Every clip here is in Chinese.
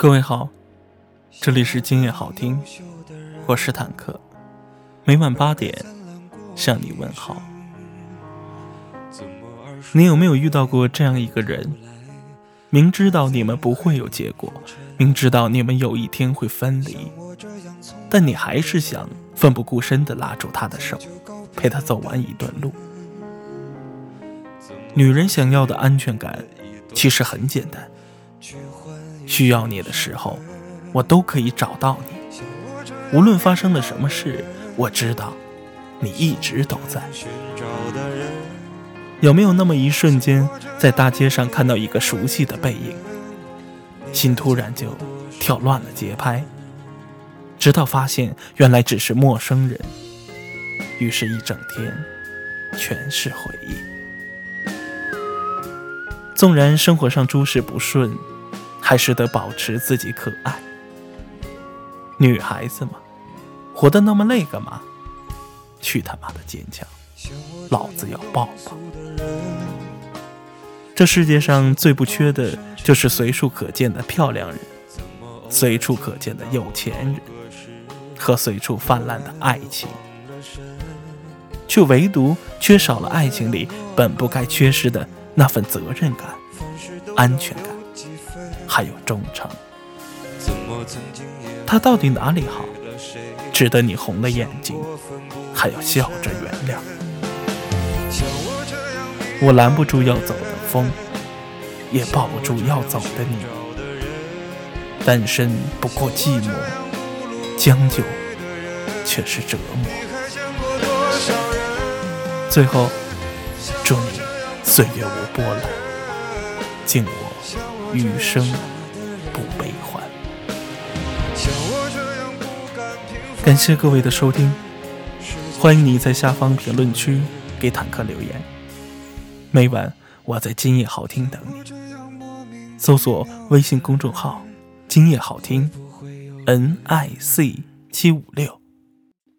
各位好，这里是今夜好听，我是坦克，每晚八点向你问好。你有没有遇到过这样一个人？明知道你们不会有结果，明知道你们有一天会分离，但你还是想奋不顾身地拉住他的手，陪他走完一段路。女人想要的安全感，其实很简单。需要你的时候，我都可以找到你。无论发生了什么事，我知道你一直都在。有没有那么一瞬间，在大街上看到一个熟悉的背影，心突然就跳乱了节拍，直到发现原来只是陌生人，于是，一整天全是回忆。纵然生活上诸事不顺，还是得保持自己可爱。女孩子嘛，活得那么累干嘛？去他妈的坚强！老子要抱抱！这世界上最不缺的就是随处可见的漂亮人，随处可见的有钱人，和随处泛滥的爱情，却唯独缺少了爱情里本不该缺失的那份责任感、安全感，还有忠诚。他到底哪里好，值得你红了眼睛，还要笑着原谅？我拦不住要走的风，也抱不住要走的你。单身不过寂寞，将就却是折磨。最后，祝你岁月无波澜，敬我余生不悲欢。感谢各位的收听，欢迎你在下方评论区给坦克留言。每晚我在今夜好听等你，搜索微信公众号“今夜好听 ”，N I C 七五六，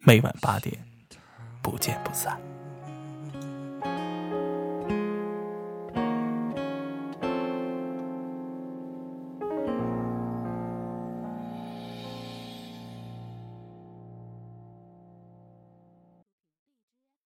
每晚八点不见不散。